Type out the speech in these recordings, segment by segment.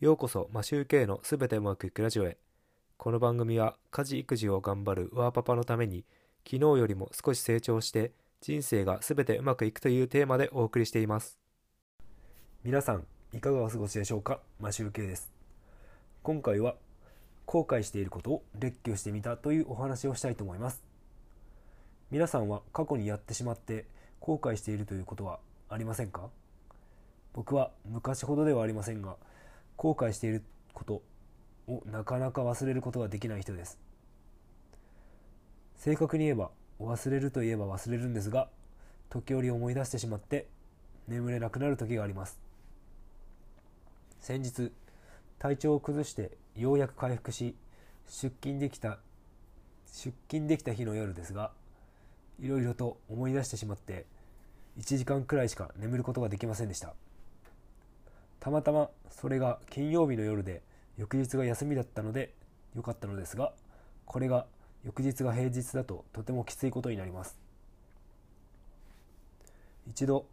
ようこそマシューケイのすべてうまくいくラジオへ。この番組は家事育児を頑張るワーパパのために昨日よりも少し成長して人生がすべてうまくいくというテーマでお送りしています。皆さんいかがお過ごしでしょうか？マシューケイです。今回は後悔していることを列挙してみたというお話をしたいと思います。皆さんは過去にやってしまって後悔しているということはありませんか？僕は昔ほどではありませんが後悔していることをなかなか忘れることができない人です。正確に言えば忘れるといえば忘れるんですが時折思い出してしまって眠れなくなる時があります。先日体調を崩してようやく回復し出勤できた出勤できた日の夜ですがいろいろと思い出してしまって1時間くらいしか眠ることができませんでした。たまたまそれが金曜日の夜で翌日が休みだったので良かったのですがこれが翌日が平日だととてもきついことになります。一度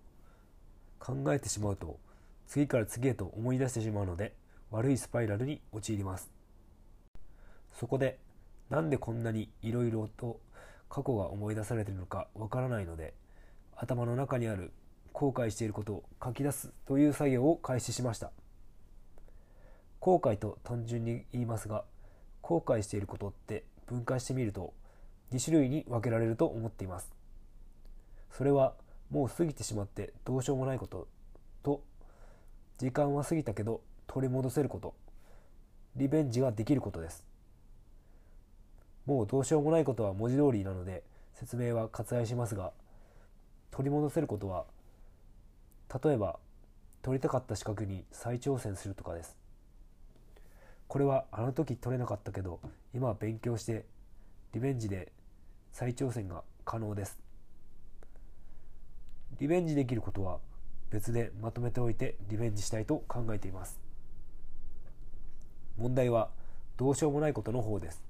考えてしまうと次から次へと思い出してしまうので悪いスパイラルに陥ります。そこでなんでこんなにいろいろと過去が思い出されているのかわからないので頭の中にある後悔していることを書き出すという作業を開始しました。後悔と単純に言いますが後悔していることって分解してみると2種類に分けられると思っています。それはもう過ぎてしまってどうしようもないことと時間は過ぎたけど取り戻せることリベンジができることです。もうどうしようもないことは文字通りなので説明は割愛しますが取り戻せることは例えば取りたかった資格に再挑戦するとかです。これはあの時取れなかったけど今は勉強してリベンジで再挑戦が可能です。リベンジできることは別でまとめておいてリベンジしたいと考えています。問題はどうしようもないことの方です。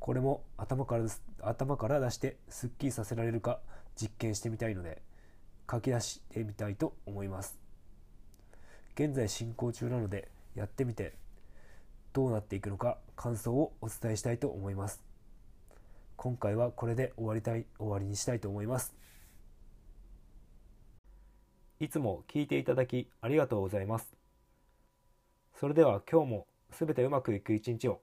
これも頭から頭から出してすっきりさせられるか実験してみたいので書き出してみたいと思います。現在進行中なのでやってみてどうなっていくのか感想をお伝えしたいと思います。今回はこれで終わりたい終わりにしたいと思います。いつも聞いていただきありがとうございます。それでは今日もすべてうまくいく一日を